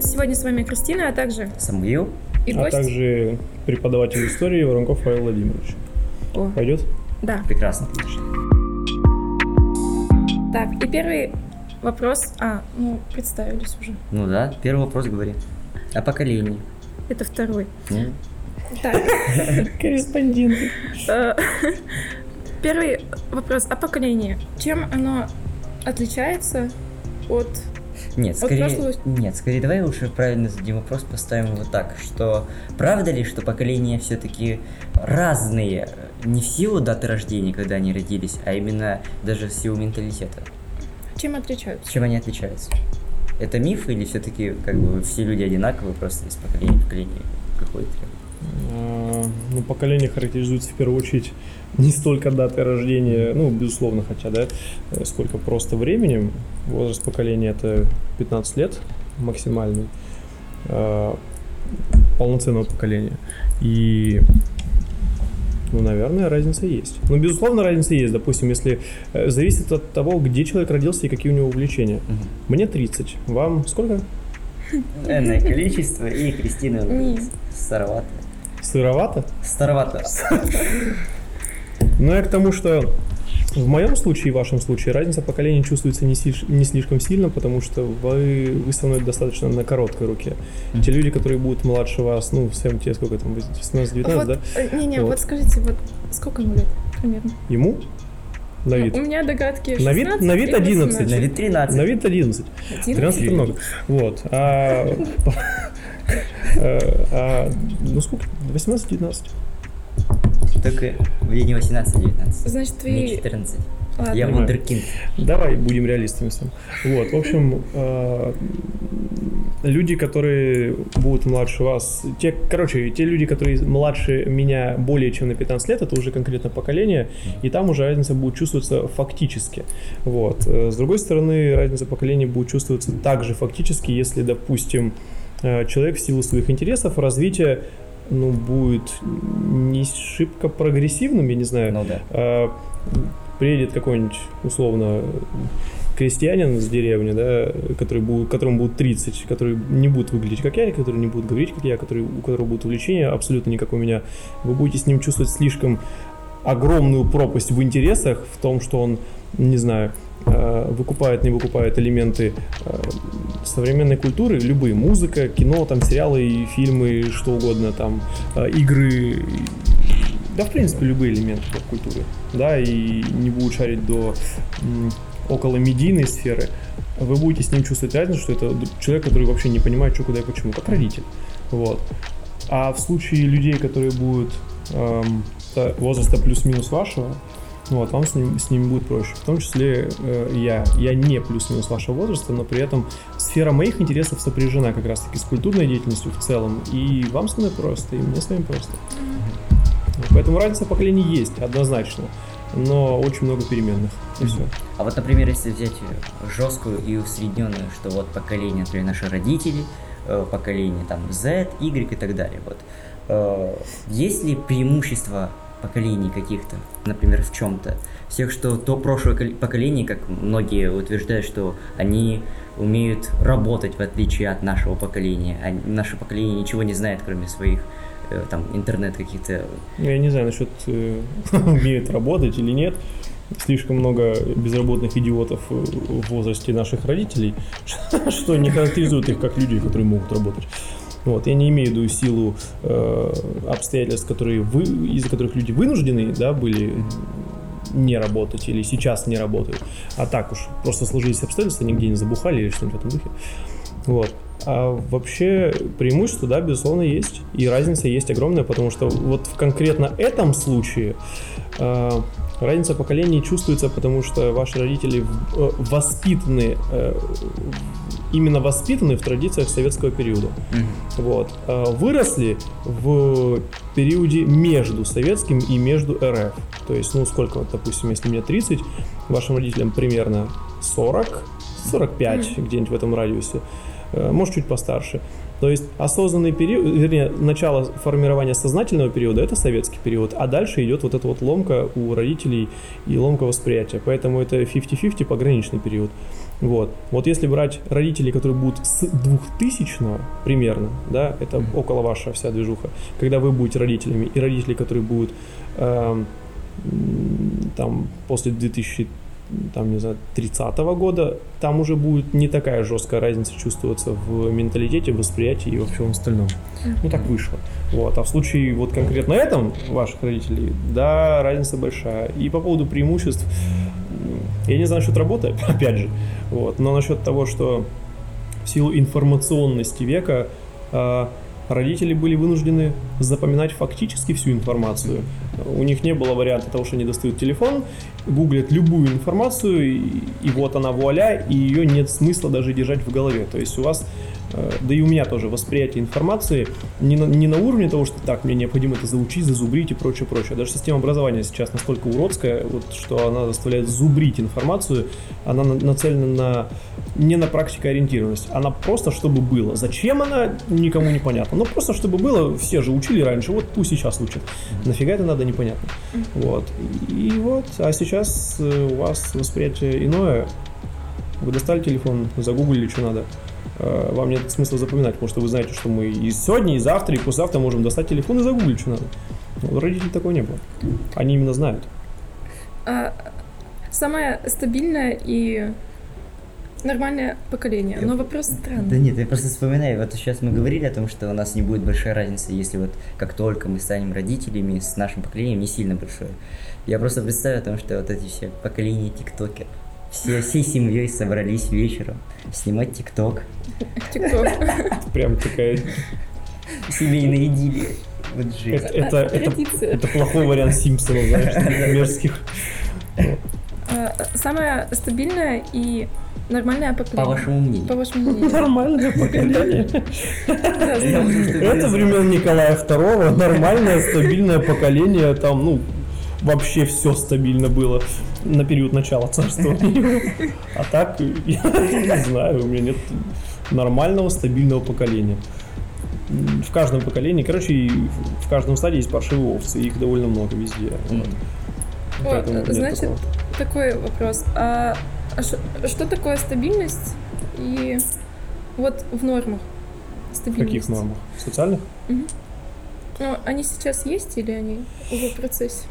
Привет! Сегодня с вами Кристина, а также Самуил. и а гость. также преподаватель истории Воронков Павел Владимирович. О, Пойдет? да. Прекрасно. Так, и первый вопрос. А, ну, представились уже. Ну да, первый вопрос говори. О поколении. Это второй. Ну, Так, Корреспондент. э, первый вопрос о поколении. Чем оно отличается от... Нет, скорее, прошлого- нет, скорее давай лучше правильно зададим вопрос, поставим его так, что правда ли, что поколения все-таки разные, не в силу даты рождения, когда они родились, а именно даже в силу менталитета? Чем отличаются? Чем они отличаются? Это миф или все-таки как бы все люди одинаковые, просто из поколения в поколение какой-то? А, Ну, поколение характеризуется в первую очередь не столько датой рождения, ну, безусловно, хотя, да, э, сколько просто временем. Возраст поколения это 15 лет максимальный а, полноценного поколения. И ну, наверное, разница есть. Ну, безусловно, разница есть. Допустим, если э, зависит от того, где человек родился и какие у него увлечения. Мгм. Мне 30. Вам сколько? Энное количество, и Кристина Не. Старовато. Сыровато? Старовато. Ну, я к тому, что в моем случае и в вашем случае разница поколений чувствуется не, сильш- не слишком сильно, потому что вы, вы со мной достаточно на короткой руке. Мгм. Те люди, которые будут младше вас, ну, в своем те, сколько там, 18-19, вот, да? э, Не-не, вот. Вот. скажите, вот сколько ему лет примерно? Ему? На Ну, вид. у меня догадки На вид- 16 на вид и 11. 18. На вид 13. На вид 11. 11? 13 это много. Вот. А, а, ну, сколько? 18-19. Только мне не 18, а 19. Значит, Мне твои... 14. Ладно. Я вундеркинд. Давай будем реалистами сам. Вот, в общем, э, люди, которые будут младше вас, те, короче, те люди, которые младше меня более чем на 15 лет, это уже конкретно поколение, и там уже разница будет чувствоваться фактически. Вот. Э, С другой стороны, разница поколений будет чувствоваться также фактически, если, допустим, э, человек в силу своих интересов, развития, ну, будет не шибко прогрессивным, я не знаю, Ну да. а, приедет какой-нибудь, условно, крестьянин с деревни, да, который будет, которому будет 30, который не будет выглядеть как я, который не будет говорить как я, который, у которого будет увлечение абсолютно не как у меня, вы будете с ним чувствовать слишком огромную пропасть в интересах, в том, что он, не знаю, э, выкупает, не выкупает элементы э, современной культуры, любые, музыка, кино, там, сериалы, фильмы, что угодно, там, э, игры, да, в принципе, любые элементы поп-культуры, да, и не будут шарить до около медийной сферы, вы будете с ним чувствовать разницу, что это человек, который вообще не понимает, что, куда и почему, как родитель, вот. А в случае людей, которые будут эм, та- возраста плюс-минус вашего, вот, вам с, ним, с ними будет проще. В том числе э, я. Я не плюс-минус вашего возраста, но при этом сфера моих интересов сопряжена как раз-таки с культурной деятельностью в целом. И вам с мной просто, и мне с вами просто. Поэтому разница поколений есть, однозначно. Но очень много переменных. И все. А вот, например, если взять жесткую и усредненную, что вот поколение, например, наши родители, э, поколение там Z, Y и так далее, вот. э, Есть ли преимущество поколений каких-то, например, в чем-то? Всех, что то прошлое кол- поколение, как многие утверждают, что они умеют работать в отличие от нашего поколения, а наше поколение ничего не знает, кроме своих э, там интернет каких-то Я не знаю насчет э, умеют работать или нет. Слишком много безработных идиотов э, в возрасте наших родителей, что не характеризует их как людей, которые могут работать. Вот, я не имею в виду силу э, обстоятельств, которые вы, из-за которых люди вынуждены, да, были не работать или сейчас не работают. А так уж просто сложились обстоятельства, нигде не забухали или что-нибудь в этом духе. Вот. А вообще преимущество, да, безусловно, есть. И разница есть огромная, потому что вот в конкретно этом случае э, разница поколений чувствуется, потому что ваши родители э, воспитаны, э, именно воспитаны в традициях советского периода. Вот. А Выросли в периоде между советским и между РФ. То есть, ну, сколько, вот, допустим, если мне 30, вашим родителям примерно 40, 45, где-нибудь в этом радиусе, Э, может, чуть постарше. То есть осознанный период, вернее, начало формирования сознательного периода – это советский период, а дальше идет вот эта вот ломка у родителей и ломка восприятия. Поэтому это 50-50 пограничный период. Вот. Вот если брать родителей, которые будут с 2000 примерно, да, это mm-hmm. около ваша вся движуха, когда вы будете родителями, и родители, которые будут э, там после 2000 там, не знаю, 30 -го года, там уже будет не такая жесткая разница чувствоваться в менталитете, восприятии и во всем остальном. Ну, так вышло. Вот. А в случае вот конкретно этом ваших родителей, да, разница большая. И по поводу преимуществ, я не знаю насчет работы, опять же, вот, но насчет того, что в силу информационности века а, родители были вынуждены запоминать фактически всю информацию. У них не было варианта того, что они достают телефон, гуглят любую информацию, и, и вот она вуаля, и ее нет смысла даже держать в голове. То есть у вас да и у меня тоже восприятие информации не на, не на уровне того, что так, мне необходимо это заучить, зазубрить и прочее, прочее. Даже система образования сейчас настолько уродская, вот, что она заставляет зубрить информацию, она на, нацелена на не на практикоориентированность, она просто чтобы было. Зачем она, никому не понятно. Но просто чтобы было, все же учили раньше, вот пусть сейчас учат. Нафига это надо, непонятно. Вот. И вот, а сейчас э, у вас восприятие иное. Вы достали телефон, загуглили, что надо. Э, вам нет смысла запоминать, потому что вы знаете, что мы и сегодня, и завтра, и послезавтра можем достать телефон и загуглить, что надо. У родителей такого не было. Они именно знают. А, самое стабильное и нормальное поколение. Но вопрос странный. Да нет, я просто вспоминаю, вот сейчас мы говорили о том, что у нас не будет большой разницы, если вот как только мы станем родителями, с нашим поколением не сильно большое. Я просто представляю о том, что вот эти все поколения тиктокеров, все, всей семьей собрались вечером снимать ТикТок. ТикТок. Прям такая семейная идиллия. Вот это, это, это, это плохой вариант Симпсонов, знаешь, мерзких. А, самое стабильное и нормальное поколение. По вашему мнению. По вашему мнению. Нормальное поколение. Это времен Николая II, нормальное, стабильное поколение, там, ну, вообще все стабильно было на период начала царствования. А так, я не знаю, у меня нет нормального, стабильного поколения. В каждом поколении, короче, в каждом стадии есть паршивые овцы, их довольно много везде. Вот. Вот, значит, такого. такой вопрос. А, а что такое стабильность и вот в нормах? Стабильность. В каких нормах? Социальных? Угу. Ну, они сейчас есть или они уже в процессе?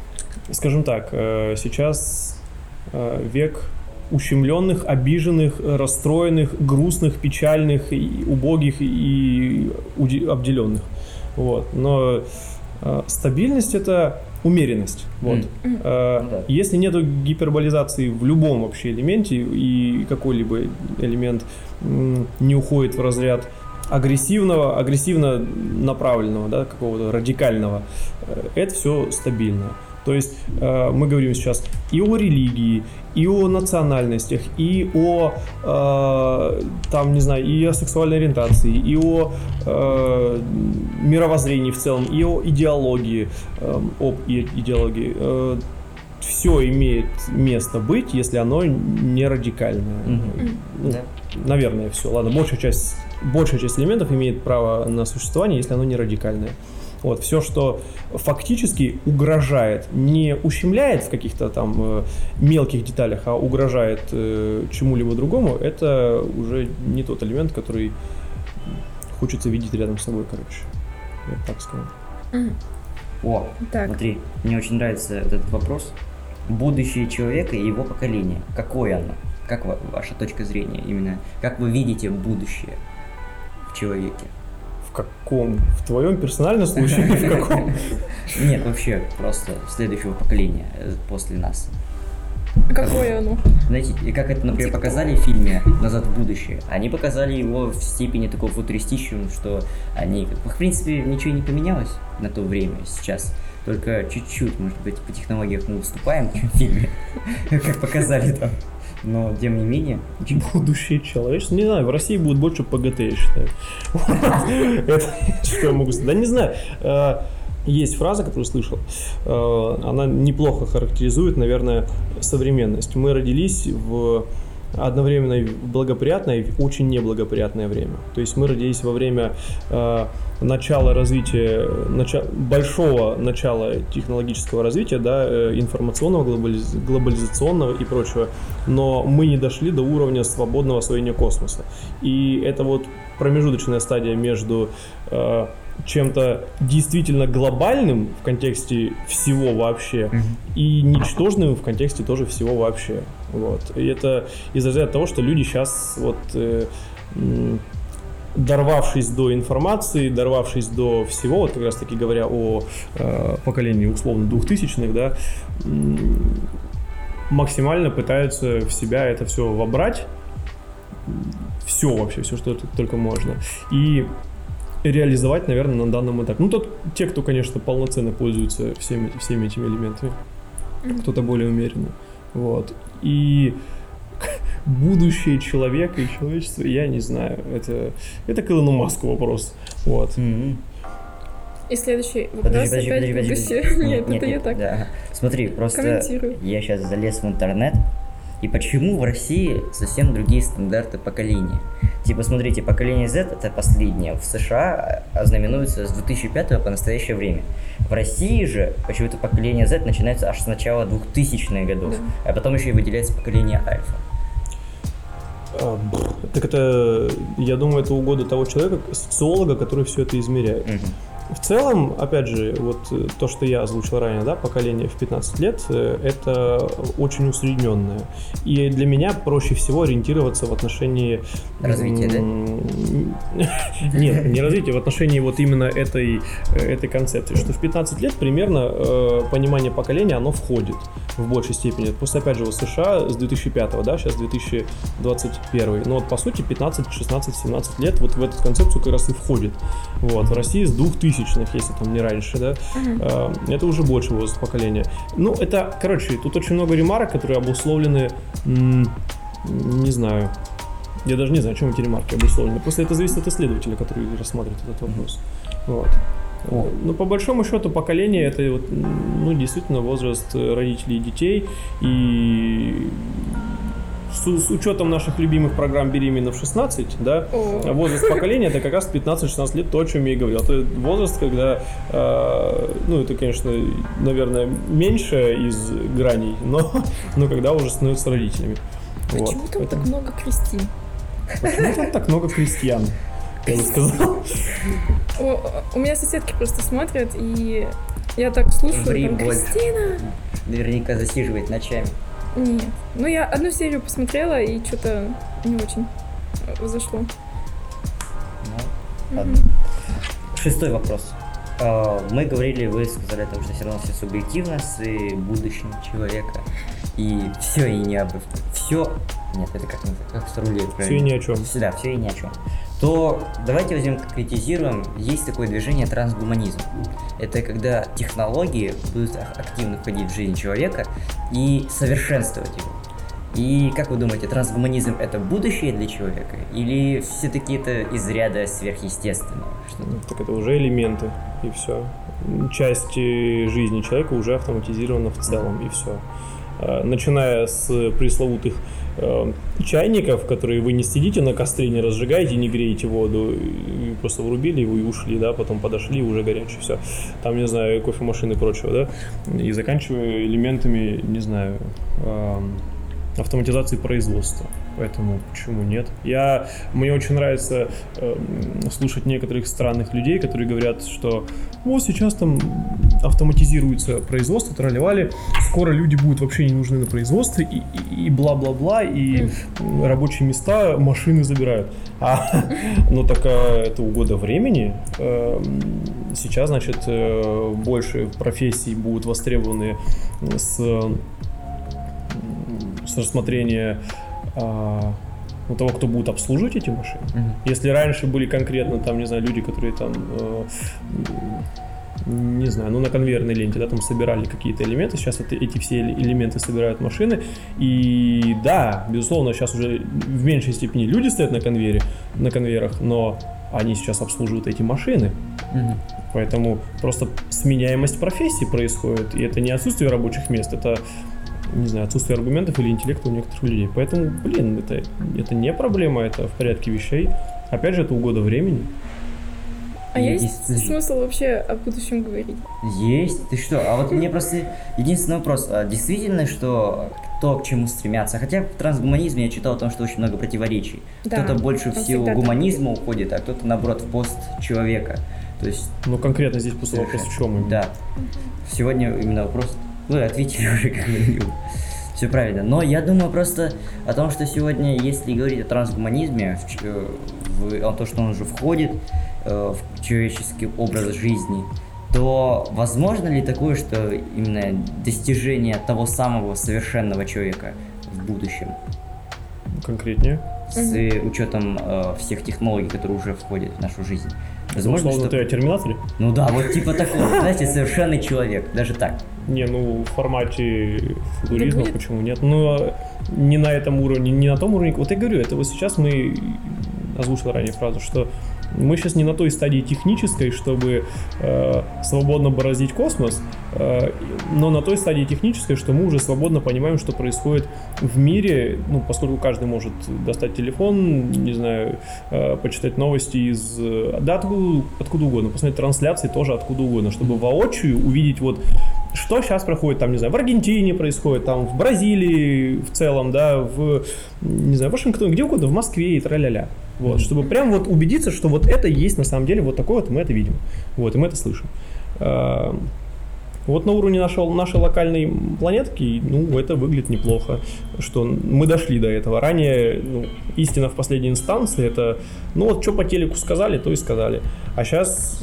Скажем так, э, сейчас век ущемленных, обиженных, расстроенных, грустных, печальных, и убогих и обделенных. Вот. Но э, стабильность это умеренность. Вот. Mm. Э, если нет гиперболизации в любом вообще элементе и какой-либо элемент не уходит в разряд агрессивного, агрессивно направленного, да, какого-то радикального, это все стабильно. То есть э, мы говорим сейчас и о религии, и о национальностях, и о, э, там, не знаю, и о сексуальной ориентации, и о э, мировоззрении в целом, и о идеологии, э, об идеологии. Э, все имеет место быть, если оно не радикальное. Mm-hmm. Ну, да. Наверное, все. Ладно, большая часть, большая часть элементов имеет право на существование, если оно не радикальное. Вот, все, что фактически угрожает, не ущемляет в каких-то там э, мелких деталях, а угрожает э, чему-либо другому, это уже не тот элемент, который хочется видеть рядом с собой, короче. Я так скажу. О, так. смотри, мне очень нравится этот вопрос. Будущее человека и его поколение. Какое оно? Как ваша точка зрения именно? Как вы видите будущее в человеке? В каком? В твоем персональном случае или в каком? Нет, вообще, просто следующего поколения э, после нас. Какое оно? Знаете, и как это, например, показали в фильме «Назад в будущее», они показали его в степени такого футуристичного, что они, в принципе, ничего не поменялось на то время сейчас. Только чуть-чуть, может быть, по технологиях мы уступаем в фильме, как показали там но тем не менее... Будущее человечество. Не знаю, в России будет больше ПГТ, я считаю. Что я могу сказать? Да не знаю. Э, есть фраза, которую слышал, э, она неплохо характеризует, наверное, современность. Мы родились в одновременно благоприятное и очень неблагоприятное время. То есть мы родились во время э, начала развития, нача, большого начала технологического развития, да, э, информационного, глобализ, глобализационного и прочего, но мы не дошли до уровня свободного освоения космоса. И это вот промежуточная стадия между э, чем-то действительно глобальным в контексте всего вообще mm-hmm. и ничтожным в контексте тоже всего вообще. Вот. И это из-за того, что люди сейчас вот э, дорвавшись до информации, дорвавшись до всего, вот как раз таки говоря о э, поколении условно двухтысячных, да, максимально пытаются в себя это все вобрать, все вообще, все, что только можно. И реализовать, наверное, на данном этапе. Ну, тот, те, кто, конечно, полноценно пользуются всеми, всеми этими элементами. Кто-то более умеренно. Вот. И будущее человека и человечества, я не знаю. Это, это к Илону Маску вопрос. Вот. Mm-hmm. И следующий вопрос подожди, подожди, опять подожди, подожди. Нет, нет, это нет, я так да. Смотри, просто я сейчас залез в интернет, и почему в России совсем другие стандарты поколения? Типа, смотрите, поколение Z это последнее в США ознаменуется с 2005 по настоящее время. В России же почему-то поколение Z начинается аж с начала 2000-х годов, да. а потом еще и выделяется поколение Альфа. А, так это, я думаю, это угода того человека, социолога, который все это измеряет. Угу. В целом, опять же, вот э, то, что я озвучил ранее, да, поколение в 15 лет, э, это очень усредненное. И для меня проще всего ориентироваться в отношении... Развития, да? Нет, не развития, в отношении вот именно этой, э, этой концепции, что в 15 лет примерно понимание поколения, оно входит в большей степени. Просто, опять же, в США с 2005, да, сейчас 2021. Но вот, по сути, 15, 16, 17 лет вот в эту концепцию как раз и входит. Вот, в России с 2000 тысячных, если там не раньше, да, uh это уже больше возраст поколения. Ну, это, короче, тут очень много ремарок, которые обусловлены, не знаю, я даже не знаю, о чем эти ремарки обусловлены. Просто это зависит от исследователя, который рассматривает этот вопрос. Вот. О. Ну, по большому счету, поколение это вот, ну, действительно возраст родителей и детей. И с, с учетом наших любимых программ беременна в 16, да, О. возраст поколения это как раз 15-16 лет, то, о чем я и говорил. Это возраст, когда, э, ну, это, конечно, наверное, меньше из граней, но, но когда уже становятся родителями. Почему вот. там Поэтому... так много крестин? Почему там так много крестьян? Я бы сказал. У, меня соседки просто смотрят, и я так слушаю, там, Кристина! Наверняка засиживает ночами. Нет. Ну, я одну серию посмотрела, и что-то не очень зашло. Ну, ладно. Шестой вопрос. А, мы говорили, вы сказали о том, что все равно все субъективно с будущим человека. И все и не об... Все... Нет, это как, как сформулировать Все и ни о чем. Да, все и ни о чем то давайте возьмем, конкретизируем. Есть такое движение трансгуманизм. Это когда технологии будут активно входить в жизнь человека и совершенствовать его. И как вы думаете, трансгуманизм это будущее для человека? Или все-таки это из ряда сверхъестественного? -то? Так это уже элементы, и все. Часть жизни человека уже автоматизирована в целом, и все. А, начиная с пресловутых э, чайников, которые вы не сидите на костре, не разжигаете, не греете воду, и просто врубили его и ушли, да, потом подошли, уже горячий, все. Там, не знаю, кофемашины и прочего, да, и заканчивая элементами, не знаю, э, автоматизации производства. Поэтому почему нет? Я, мне очень нравится э, слушать некоторых странных людей, которые говорят, что вот сейчас там автоматизируется производство, тролливали, скоро люди будут вообще не нужны на производстве и, и, бла-бла-бла, и рабочие места машины забирают. А, ну так а, это угода времени. Э, сейчас, значит, э, больше профессий будут востребованы с, с рассмотрения а, у того, кто будет обслуживать эти машины. Mm-hmm. Если раньше были конкретно там, не знаю, люди, которые там э, не знаю, ну на конвейерной ленте, да, там собирали какие-то элементы, сейчас это, эти все элементы собирают машины, и да, безусловно, сейчас уже в меньшей степени люди стоят на конвейере, на конвейерах, но они сейчас обслуживают эти машины, угу. поэтому просто сменяемость профессии происходит, и это не отсутствие рабочих мест, это не знаю, отсутствие аргументов или интеллекта у некоторых людей. Поэтому, блин, это, это не проблема, это в порядке вещей. Опять же, это угода времени. А есть, есть смысл вообще о будущем говорить? Есть. Ты что? А вот мне просто единственный вопрос. А действительно, что то, к чему стремятся. Хотя в трансгуманизме я читал о том, что очень много противоречий. Да, кто-то больше в силу гуманизма так. уходит, а кто-то, наоборот, в пост человека. То есть... Ну, конкретно здесь просто вопрос в чем? Да. Сегодня именно вопрос... Вы ответили уже, как говорил. Все правильно. Но я думаю просто о том, что сегодня, если говорить о трансгуманизме, в, э, в, о том, что он уже входит э, в человеческий образ жизни, то возможно ли такое, что именно достижение того самого совершенного человека в будущем? Конкретнее? С учетом э, всех технологий, которые уже входят в нашу жизнь. Возможно, Условно, что... ты о Терминаторе? Ну да, вот типа такого, знаете, совершенный человек, даже так. Не, ну в формате футуризма почему нет? Ну, а не на этом уровне, не на том уровне. Вот я говорю, это вот сейчас мы озвучил ранее фразу, что мы сейчас не на той стадии технической, чтобы э, свободно бороздить космос, э, но на той стадии технической, что мы уже свободно понимаем, что происходит в мире, ну, поскольку каждый может достать телефон, не знаю, э, почитать новости из... Да, откуда, откуда угодно, посмотреть трансляции тоже откуда угодно, чтобы воочию увидеть вот что сейчас проходит там, не знаю, в Аргентине происходит, там, в Бразилии в целом, да, в, не знаю, в Вашингтоне, где угодно, в Москве и тра-ля-ля. Вот, чтобы прям вот убедиться, что вот это есть на самом деле вот такое вот, мы это видим. Вот, и мы это слышим. А, вот на уровне нашего, нашей локальной планетки, ну, это выглядит неплохо, что мы дошли до этого. Ранее ну, истина в последней инстанции, это, ну, вот что по телеку сказали, то и сказали. А сейчас,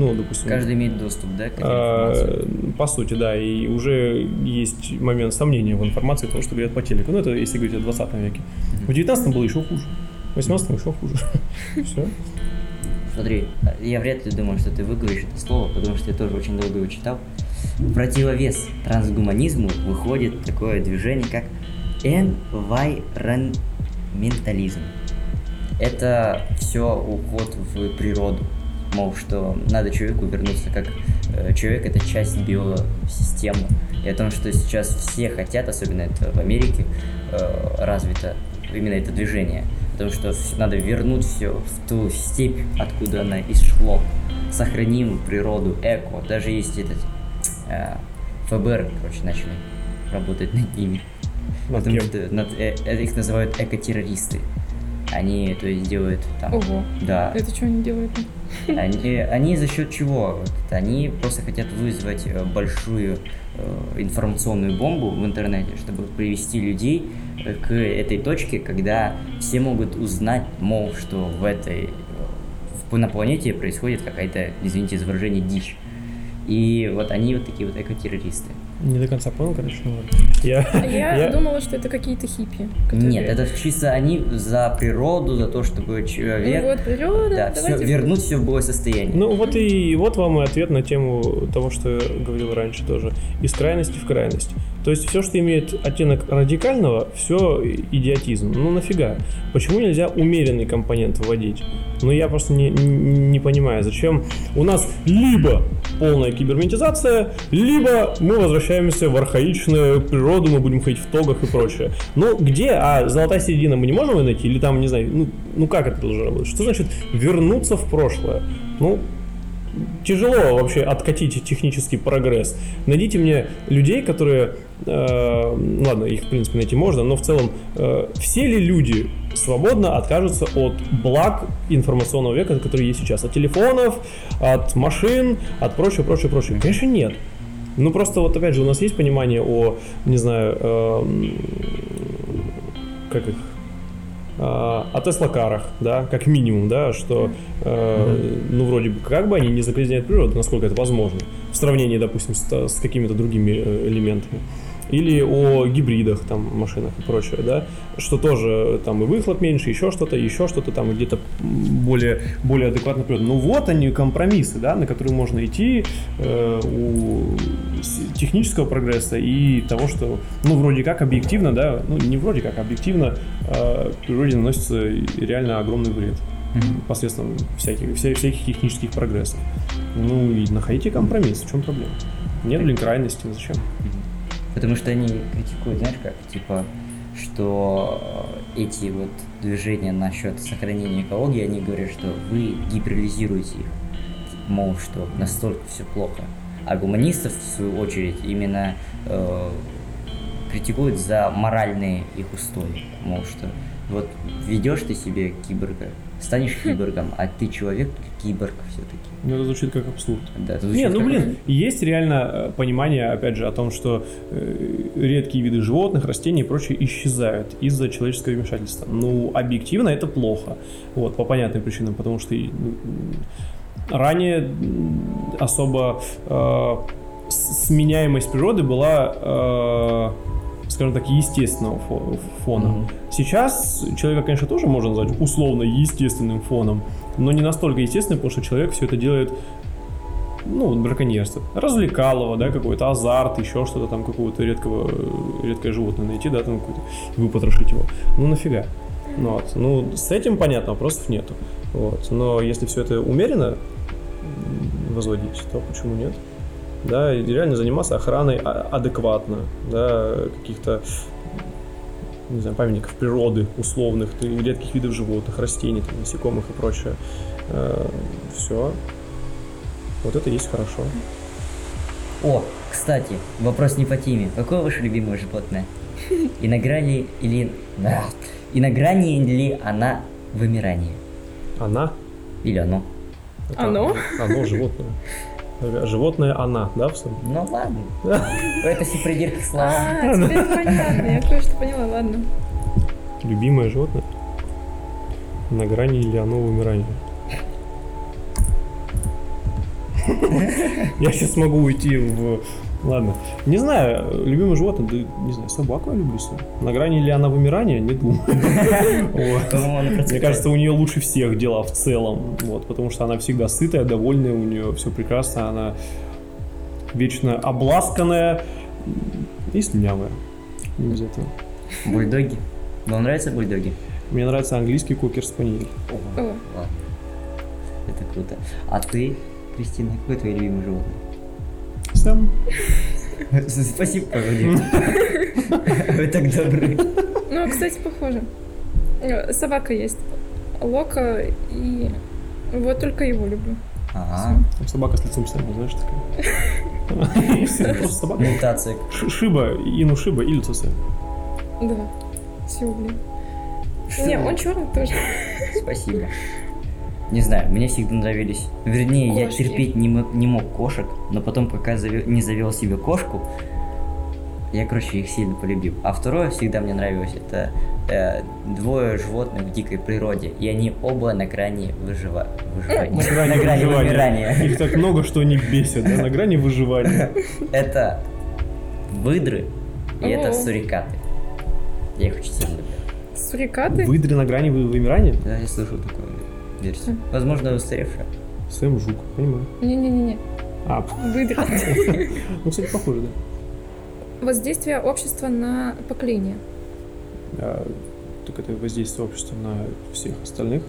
ну, допустим... Каждый имеет доступ, да, к а, По сути, да, и уже есть момент сомнения в информации того, что говорят по телеку. Ну, это если говорить о 20 веке. В 19 было еще хуже. В 18 еще хуже. Все. Смотри, я вряд ли думаю, что ты выговоришь это слово, потому что я тоже очень долго его читал. В противовес трансгуманизму выходит такое движение, как environmentalism. Это все уход в природу. Мол, что надо человеку вернуться как э, человек это часть биосистемы. И о том, что сейчас все хотят, особенно это в Америке э, развито именно это движение потому что надо вернуть все в ту степь, откуда она исшло. Сохраним природу, эко. Даже есть этот э, ФБР, короче, начали работать над ними. Над потому кем? что над, э, их называют экотеррористы. Они, то есть, делают там... Ого. Да. Это что они делают? Они, они за счет чего? Вот, они просто хотят вызвать э, большую э, информационную бомбу в интернете, чтобы привести людей э, к этой точке, когда все могут узнать, мол, что в этой в, на планете происходит какая-то, извините за выражение, дичь. И вот они вот такие вот экотеррористы. Не до конца понял, короче, ну Я, а я, я думала, что это какие-то хиппи. Которые... Нет, это чисто они за природу, за то, чтобы человек... Ну вот природа, да, все, вернуть все в былое состояние. Ну вот и вот вам и ответ на тему того, что я говорил раньше тоже. Из крайности в крайность. То есть все, что имеет оттенок радикального, все идиотизм. Ну нафига? Почему нельзя умеренный компонент вводить? Ну я просто не, не понимаю, зачем у нас либо полная кибернетизация, либо мы возвращаемся в архаичную природу, мы будем ходить в тогах и прочее. Ну где? А золотая середина мы не можем ее найти? Или там, не знаю, ну, ну как это должно работать? Что значит вернуться в прошлое? Ну, тяжело вообще откатить технический прогресс. Найдите мне людей, которые, э, ладно, их в принципе найти можно, но в целом э, все ли люди свободно откажутся от благ информационного века, который есть сейчас, от телефонов, от машин, от прочего, прочего, прочего? Конечно, нет. Ну просто вот опять же у нас есть понимание о, не знаю, э, как их о Теслакарах, да, как минимум, да, что, э, ну, вроде бы, как бы они не загрязняют природу, насколько это возможно, в сравнении, допустим, с, с какими-то другими э, элементами или о гибридах, там, машинах и прочее, да, что тоже там и выхлоп меньше, еще что-то, еще что-то там, где-то более, более адекватно природа. Ну вот они компромиссы, да, на которые можно идти э, у технического прогресса и того, что, ну, вроде как объективно, да, ну, не вроде как, объективно э, природе наносится реально огромный вред mm-hmm. посредством всяких, вся, всяких технических прогрессов. Ну и находите компромисс, в чем проблема? Нет, блин, крайности, зачем? Потому что они критикуют, знаешь как, типа, что эти вот движения насчет сохранения экологии, они говорят, что вы гиперализируете их. Мол, что настолько все плохо. А гуманистов, в свою очередь, именно э, критикуют за моральные их устои. Мол, что вот ведешь ты себе киборга, станешь киборгом, а ты человек, киборг все-таки. Ну, это звучит как абсурд. Да, это Не, ну как блин, есть реально э, понимание, опять же, о том, что э, редкие виды животных, растений и прочее исчезают из-за человеческого вмешательства. Ну, объективно это плохо. Вот, по понятным причинам, потому что ну, ранее особо э, сменяемость природы была, э, скажем так, естественного фо- фона. Мгм. Сейчас человека, конечно, тоже можно назвать условно естественным фоном, но не настолько естественным, потому что человек все это делает ну, браконьерство. Развлекалово, да, какой-то азарт, еще что-то там, какого-то редкого, редкое животное найти, да, там какое-то, и выпотрошить его. Ну, нафига? Ну, вот. ну, с этим понятно, вопросов нету. Вот. Но если все это умеренно возводить, то почему нет? Да, и реально заниматься охраной а- адекватно, да, каких-то не знаю, памятников природы условных, ты- редких видов животных, растений, там, насекомых и прочее. все. Вот это есть хорошо. О, кстати, вопрос не по теме. Какое ваше любимое животное? И на грани или... И на грани ли она вымирания? Она. Или оно? это- Оно? Оно животное. Животное она, да, в самом? Ну ладно. Это все придирки слова. А, теперь понятно, я кое-что поняла, ладно. Любимое животное? На грани или оно вымирания? Я сейчас могу уйти в... Ладно. Не знаю, любимое животное, да, не знаю, собаку я люблю свою. На грани ли она вымирания, не думаю. Мне кажется, у нее лучше всех дела в целом, вот, потому что она всегда сытая, довольная, у нее все прекрасно, она вечно обласканная и слюнявая. Не без этого. Бульдоги. Вам нравятся бульдоги? Мне нравится английский кокер спаниель. Это круто. А ты, Кристина, какое твое любимое животное? Сэм. Спасибо, Владимир. Вы так добры. Ну, кстати, похоже. Собака есть. Лока, и вот только его люблю. Ага. Там собака с лицом Сэма, знаешь, такая. Просто собака. Мутация. Шиба, Ину Шиба и лицо Сэма. Да. Все, блин. Не, он черный тоже. Спасибо. Не знаю, мне всегда нравились. Вернее, я Кошки. терпеть не мог, не мог кошек, но потом, пока заве- не завел себе кошку, я, короче, их сильно полюбил. А второе всегда мне нравилось, это э, двое животных в дикой природе, и они оба на грани выжива... выживания. На грани выживания. вымирания. Их так много, что они бесят, да, на грани выживания. Это выдры, и это сурикаты. Я их очень сильно люблю. Сурикаты? Выдры на грани вы- вымирания? Да, я слышал такую версию. Возможно, устаревшая. Сэм Жук, понимаю. Не-не-не-не. А, Выдра. ну, кстати, похоже, да. Воздействие общества на поколение. А, так это воздействие общества на всех остальных.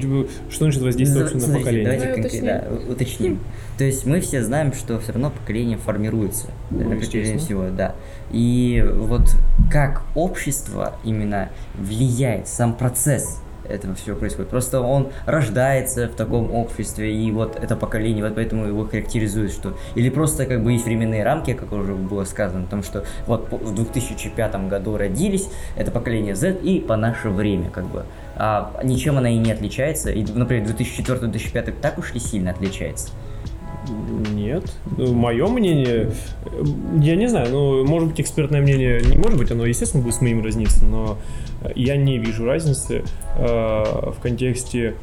Типа, Что значит воздействие общества на поколение? Давайте Давай конкретно да, уточним. То есть мы все знаем, что все равно поколение формируется Ну, на протяжении естественно. всего, да. И вот как общество именно влияет, сам процесс этого всего происходит. Просто он рождается в таком обществе, и вот это поколение, вот поэтому его характеризует, что... Или просто как бы есть временные рамки, как уже было сказано, потому что вот в 2005 году родились, это поколение Z, и по наше время, как бы. А ничем она и не отличается. И, например, 2004-2005 так уж ли сильно отличается? Нет. Ну, Мое мнение, я не знаю, ну, может быть, экспертное мнение не может быть, оно, естественно, будет с моим разниться, но я не вижу разницы э, в контексте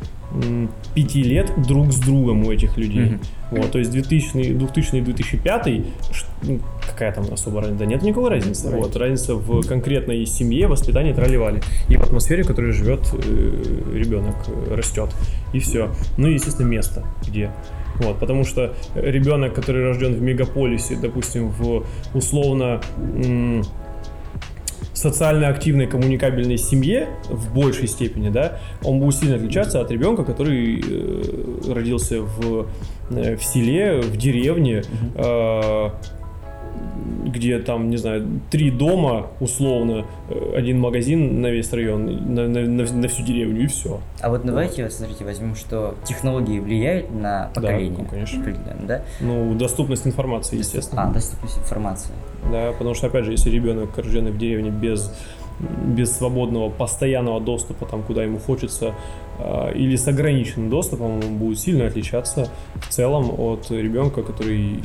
пяти лет друг с другом у этих людей. Мгм. Вот, то есть 2000, 2000 и 2005, ш- ну, какая там особо разница? Да нет никакой разницы. Вот, разница в конкретной семье, воспитании тролливали. И в атмосфере, в которой живет э, ребенок, э, растет. И все. Ну и, естественно, место, где. Вот, потому что ребенок, который рожден в мегаполисе, допустим, в условно м, социально активной коммуникабельной семье в большей степени, да, он будет сильно отличаться от ребенка, который э, родился в, э, в селе, в деревне, э, где там, не знаю, три дома, условно, э, один магазин на весь район, на, на, на, на всю деревню, и все. А вот давайте, вот. смотрите, возьмем, что технологии влияют на поколение. Да, ну, конечно. Да? Ну, доступность информации, естественно. А, доступность информации. Да, потому что, опять же, если ребенок, рожденный в деревне без без свободного постоянного доступа там, куда ему хочется, или с ограниченным доступом, он будет сильно отличаться в целом от ребенка, который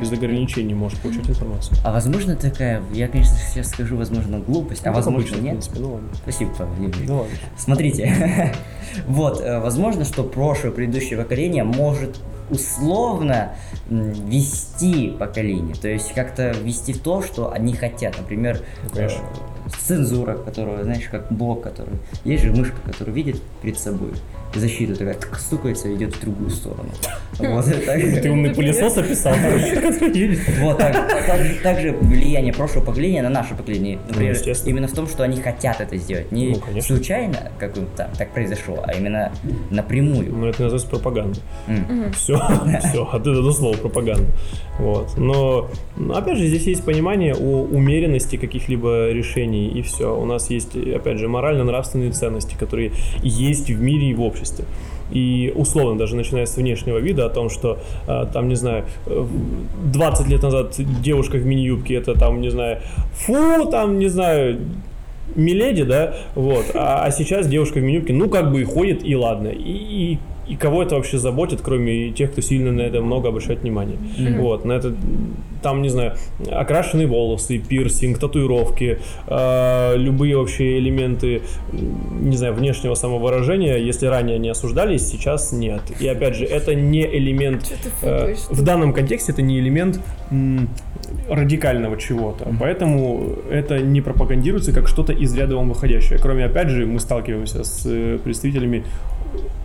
без ограничений может получать информацию. А возможно такая, я, конечно, сейчас скажу, возможно, глупость, а ну, возможно обычно, нет? В принципе, ну ладно. Спасибо, Павел Ну ладно. Смотрите, вот, э, возможно, что прошлое, предыдущее поколение может условно вести поколение, то есть как-то вести в то, что они хотят. Например, ну, цензура, которая, знаешь, как блок, который... Есть же мышка, которая видит перед собой защиту, такая стукается и идет в другую сторону. Вот, Ты умный пылесос описал, Вот, также влияние прошлого поколения на наше поколение. Ну, например, именно в том, что они хотят это сделать. Не ну, случайно, как так произошло, а именно напрямую. Ну, это называется пропаганда. Все, все, от этого слова пропаганда. Вот. Но, опять же, здесь есть понимание о умеренности каких-либо решений, и все. У нас есть, опять же, морально-нравственные ценности, которые есть в мире и в обществе. И условно, даже начиная с внешнего вида, о том, что э, там, не знаю, 20 лет назад девушка в мини-юбке, это там, не знаю, фу, там, не знаю, Миледи, да, вот, а, а сейчас девушка в мини-юбке, ну, как бы и ходит, и ладно. И, и и кого это вообще заботит, кроме тех, кто сильно на это много обращает внимание. Mm-hmm. Вот, на это, там, не знаю, окрашенные волосы, пирсинг, татуировки, э, любые вообще элементы, не знаю, внешнего самовыражения, если ранее не осуждались, сейчас нет. И опять же, это не элемент, э, в данном контексте это не элемент м, радикального чего-то, mm-hmm. поэтому это не пропагандируется как что-то из ряда выходящее. Кроме, опять же, мы сталкиваемся с э, представителями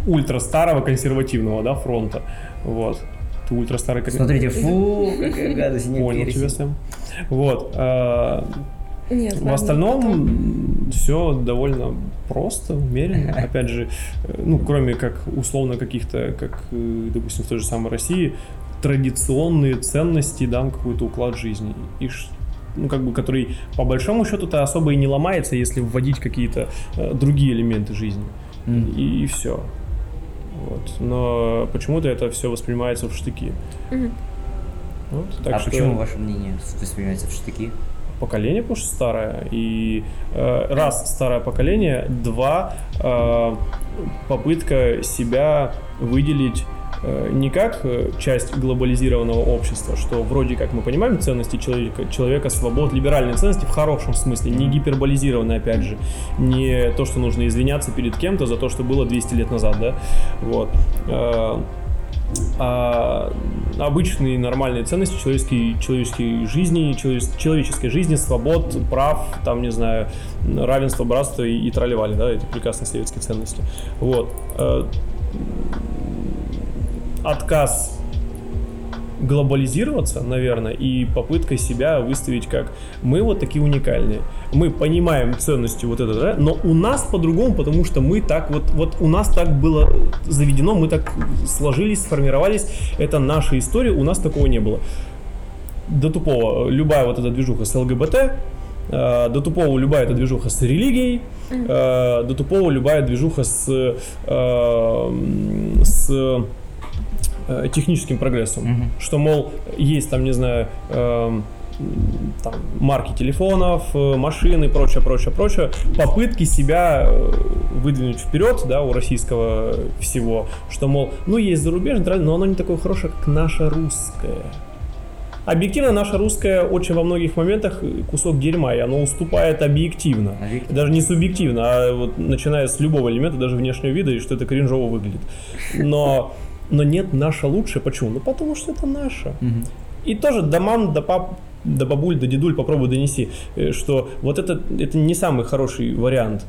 ультра старого консервативного, да, фронта. Вот. Ты ультра старый Смотрите, фу, какая гадость, Понял тебя, Сэм. Вот. А, нет, в остальном все довольно просто, умеренно. Опять же, э, ну, кроме как условно каких-то, как, э, допустим, в той же самой России, традиционные ценности, да, какой-то уклад жизни. И ну, как бы, который по большому счету-то особо и не ломается, если вводить какие-то э, другие элементы жизни. Mm. И, и все. Вот. Но почему-то это все воспринимается в штыки. Угу. Вот, так а что... почему, ваше мнение, воспринимается в штыки? Поколение, потому что старое. И э, раз старое поколение, два э, попытка себя выделить не как э, часть глобализированного общества, что вроде как мы понимаем ценности человека, человека свобод, либеральные ценности в хорошем смысле, не гиперболизированные, опять же, не то, что нужно извиняться перед кем-то за то, что было 200 лет назад, да, вот. Э, а обычные нормальные ценности человеческой, человеческой жизни, человеческой жизни, свобод, прав, там, не знаю, равенство, братство и, и тролливали, да, эти прекрасные советские ценности. Вот отказ глобализироваться, наверное, и попытка себя выставить как мы вот такие уникальные. Мы понимаем ценности вот этого, да, но у нас по-другому, потому что мы так вот, вот у нас так было заведено, мы так сложились, сформировались, это наша история, у нас такого не было. До тупого, любая вот эта движуха с ЛГБТ, э, до тупого любая эта движуха с религией, э, до тупого любая движуха с, э, с э, техническим прогрессом. Угу. Что, мол, есть там, не знаю, э, там, марки телефонов, э, машины прочее, прочее, прочее, попытки себя э, выдвинуть вперед, да, у российского всего, что, мол, ну, есть зарубежное, но оно не такое хорошее, как наше русское. Объективно, наша русская очень во многих моментах кусок дерьма, и оно уступает объективно. объективно. Даже не субъективно, а вот начиная с любого элемента, даже внешнего вида, и что это кринжово выглядит. Но но нет наша лучше. Почему? Ну потому что это наша. Угу. И тоже до мам, до пап, до бабуль, до дедуль попробуй донеси, э, что вот это, это не самый хороший вариант.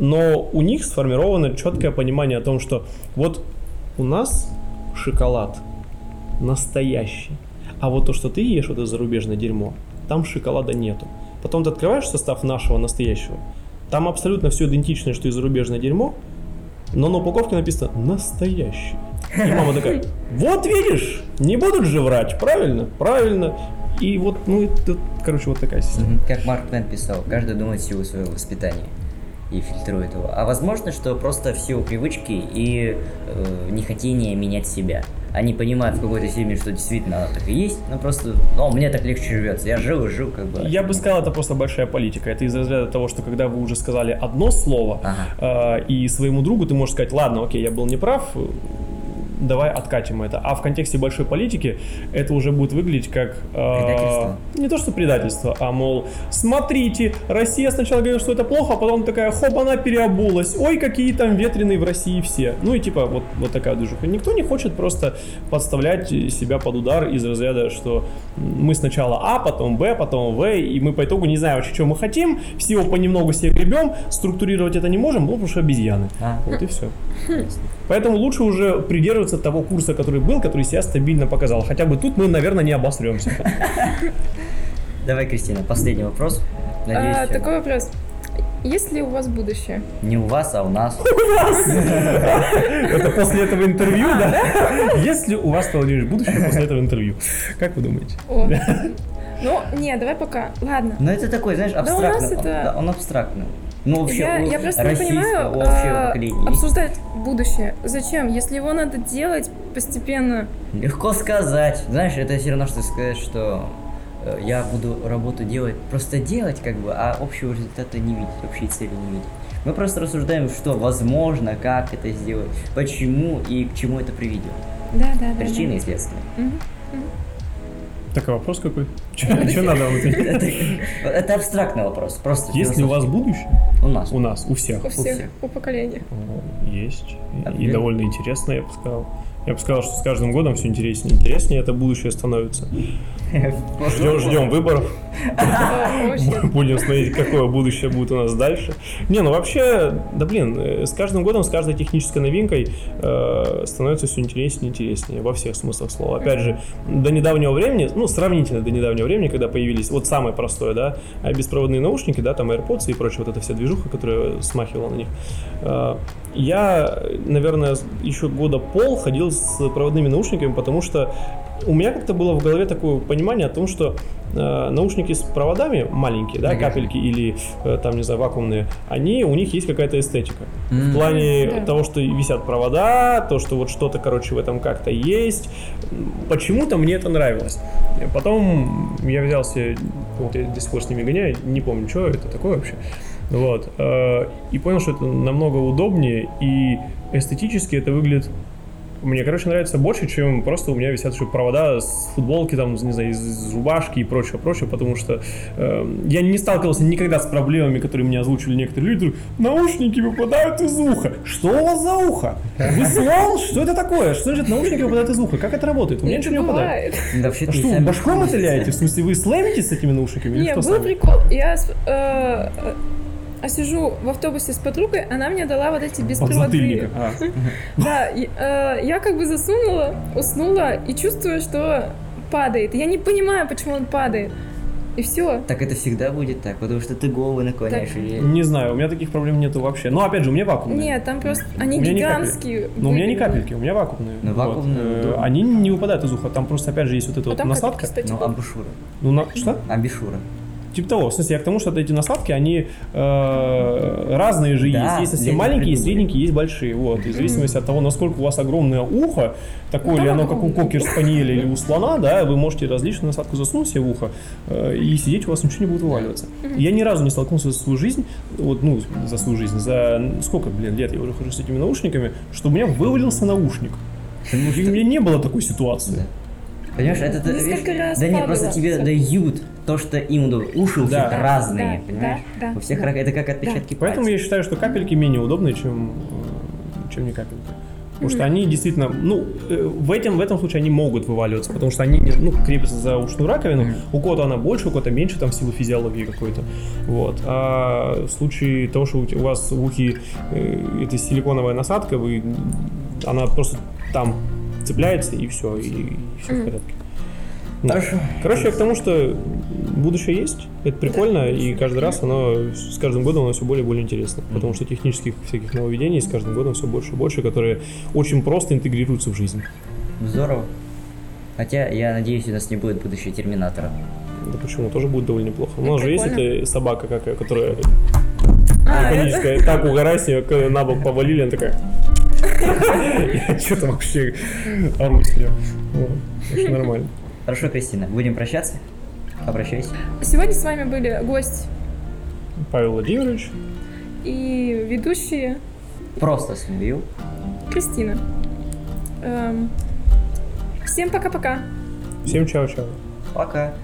Но у них сформировано четкое понимание о том, что вот у нас шоколад настоящий, а вот то, что ты ешь, вот это зарубежное дерьмо, там шоколада нету. Потом ты открываешь состав нашего настоящего, там абсолютно все идентичное, что и зарубежное дерьмо, но на упаковке написано «настоящий». И мама такая, вот видишь, не будут же врать, правильно? Правильно. И вот, ну, это, короче, вот такая система. Как Марк Твен писал, каждый думает в силу своего воспитания и фильтрует его. А возможно, что просто в силу привычки и э, нехотения менять себя. Они понимают в какой-то степени, что действительно так и есть, но просто, ну, мне так легче живется. Я жил и жил, как бы. Я бы сказал, это просто большая политика. Это из разряда того, что когда вы уже сказали одно слово, ага. э, и своему другу ты можешь сказать, ладно, окей, я был неправ, давай откатим это. А в контексте большой политики это уже будет выглядеть как... Э, не то, что предательство, а, мол, смотрите, Россия сначала говорила, что это плохо, а потом такая, хоп, она переобулась. Ой, какие там ветреные в России все. Ну и типа вот, вот такая движуха. Никто не хочет просто подставлять себя под удар из разряда, что мы сначала А, потом Б, потом В, и мы по итогу не знаем вообще, что мы хотим, всего понемногу себе гребем, структурировать это не можем, ну, потому что обезьяны. А. Вот и все. Поэтому лучше уже придерживаться того курса, который был, который себя стабильно показал. Хотя бы тут мы, наверное, не обосремся. Давай, Кристина, последний вопрос. Надеюсь, а, такой вопрос. Есть ли у вас будущее? Не у вас, а у нас. У нас! Это после этого интервью, да? Есть ли у вас, Владимир, будущее после этого интервью? Как вы думаете? Ну, не, давай пока. Ладно. Ну, это такой, знаешь, абстрактный. Он абстрактный. Ну, вообще, я, я просто не понимаю, а, обсуждать будущее. Зачем? Если его надо делать постепенно. Легко сказать. Знаешь, это все равно, что сказать, что э, я буду работу делать, просто делать, как бы, а общего результата не видеть, общей цели не видеть. Мы просто рассуждаем, что возможно, как это сделать, почему и к чему это приведет. Да, да, да. Причины да. и следствия. Угу, угу. Так, а вопрос какой? Что надо вам Это абстрактный вопрос. Просто Есть ли у вас будущее? У нас. У нас, у всех. У всех, у поколения. Есть. И довольно интересно, я бы сказал. Я бы сказал, что с каждым годом все интереснее и интереснее это будущее становится. Ждем, ждем выборов. Будем смотреть, какое будущее будет у нас дальше. Не, ну вообще, да блин, э, с каждым годом, с каждой технической новинкой э, становится все интереснее и интереснее во всех смыслах слова. Опять же, до недавнего времени, ну, сравнительно до недавнего времени, когда появились, вот самое простое, да, беспроводные наушники, да, там AirPods и прочее, вот эта вся движуха, которая смахивала на них. Э, я, наверное, еще года пол ходил с проводными наушниками, потому что у меня как-то было в голове такое понимание о том, что э, наушники с проводами маленькие, да, капельки или э, там, не знаю, вакуумные, они, у них есть какая-то эстетика. Mm-hmm. В плане yeah. того, что висят провода, то, что вот что-то, короче, в этом как-то есть. Почему-то мне это нравилось. Потом я взялся, вот я до сих пор с ними гоняю, не помню, что это такое вообще. Вот. Э, и понял, что это намного удобнее, и эстетически это выглядит мне, короче, нравится больше, чем просто у меня висят еще провода с футболки, там, не знаю, из рубашки и прочее, прочее, потому что э, я не сталкивался никогда с проблемами, которые мне озвучивали некоторые люди. Наушники выпадают из уха. Что у вас за ухо? Вы слон? Что это такое? Что значит наушники выпадают из уха? Как это работает? У меня ничего не выпадает. Да, а что, вы башком отыляете? В смысле, вы слэмите с этими наушниками? Нет, был прикол. Я э, а сижу в автобусе с подругой, она мне дала вот эти беспроводные. А. Да, э, я как бы засунула, уснула и чувствую, что падает. Я не понимаю, почему он падает. И все. Так это всегда будет так, потому что ты голову наклоняешь. Так... И... Не знаю, у меня таких проблем нету вообще. Но опять же, у меня вакуумные. Нет, там просто они гигантские. Но у меня не капельки, у меня вакуумные. Ну, вакуумные. Вот. Они не выпадают из уха. Там просто опять же есть вот эта а вот насадка. Ну, амбушюра. Ну, на... что? Амбишура. Типа того. В смысле, я к тому, что эти насадки, они э, разные же да, есть. Есть совсем маленькие, есть средненькие, есть большие. Вот. И в зависимости от того, насколько у вас огромное ухо, такое ли оно, как у кокер спаниеля или у слона, да, вы можете различную насадку засунуть себе в ухо, э, и сидеть у вас ничего не будет вываливаться. Я ни разу не столкнулся за свою жизнь, вот, ну, за свою жизнь, за сколько, блин, лет я уже хожу с этими наушниками, что у меня вывалился наушник. У меня не было такой ситуации. Понимаешь, это... Несколько видишь, раз Да нет, просто тебе дают то, что им удобно. Уши у всех да. разные, да, понимаешь? Да, да, у всех да. это как отпечатки да. Поэтому я считаю, что капельки менее удобные, чем, э, чем не капельки. Потому что они действительно, ну, э, в этом, в этом случае они могут вываливаться, потому что они, ну, крепятся за ушную раковину. Mm-hmm. У кого-то она больше, у кого-то меньше, там, в силу физиологии какой-то. Вот. А в случае того, что у вас в ухе э, это силиконовая насадка, вы, она просто там цепляется, и все, и, и все mm-hmm. в порядке. Хорошо. Короче, я к тому, что будущее есть, это прикольно, да. и каждый раз оно, с каждым годом оно все более и более интересно, mm-hmm. потому что технических всяких нововведений с каждым годом все больше и больше, которые очень просто интегрируются в жизнь. Здорово. Хотя, я надеюсь, у нас не будет будущего Терминатора. Да почему? Тоже будет довольно неплохо. У нас же есть эта собака какая, которая А, механическая. Так угорай с нее, на бок повалили, она такая... Я что-то вообще ору с нее. Нормально. Хорошо, Кристина, будем прощаться? Обращайся. Сегодня с вами были гость Павел Владимирович. и ведущие Просто слюбил. Кристина. Эм, Всем пока-пока. Всем чао-чао. Пока.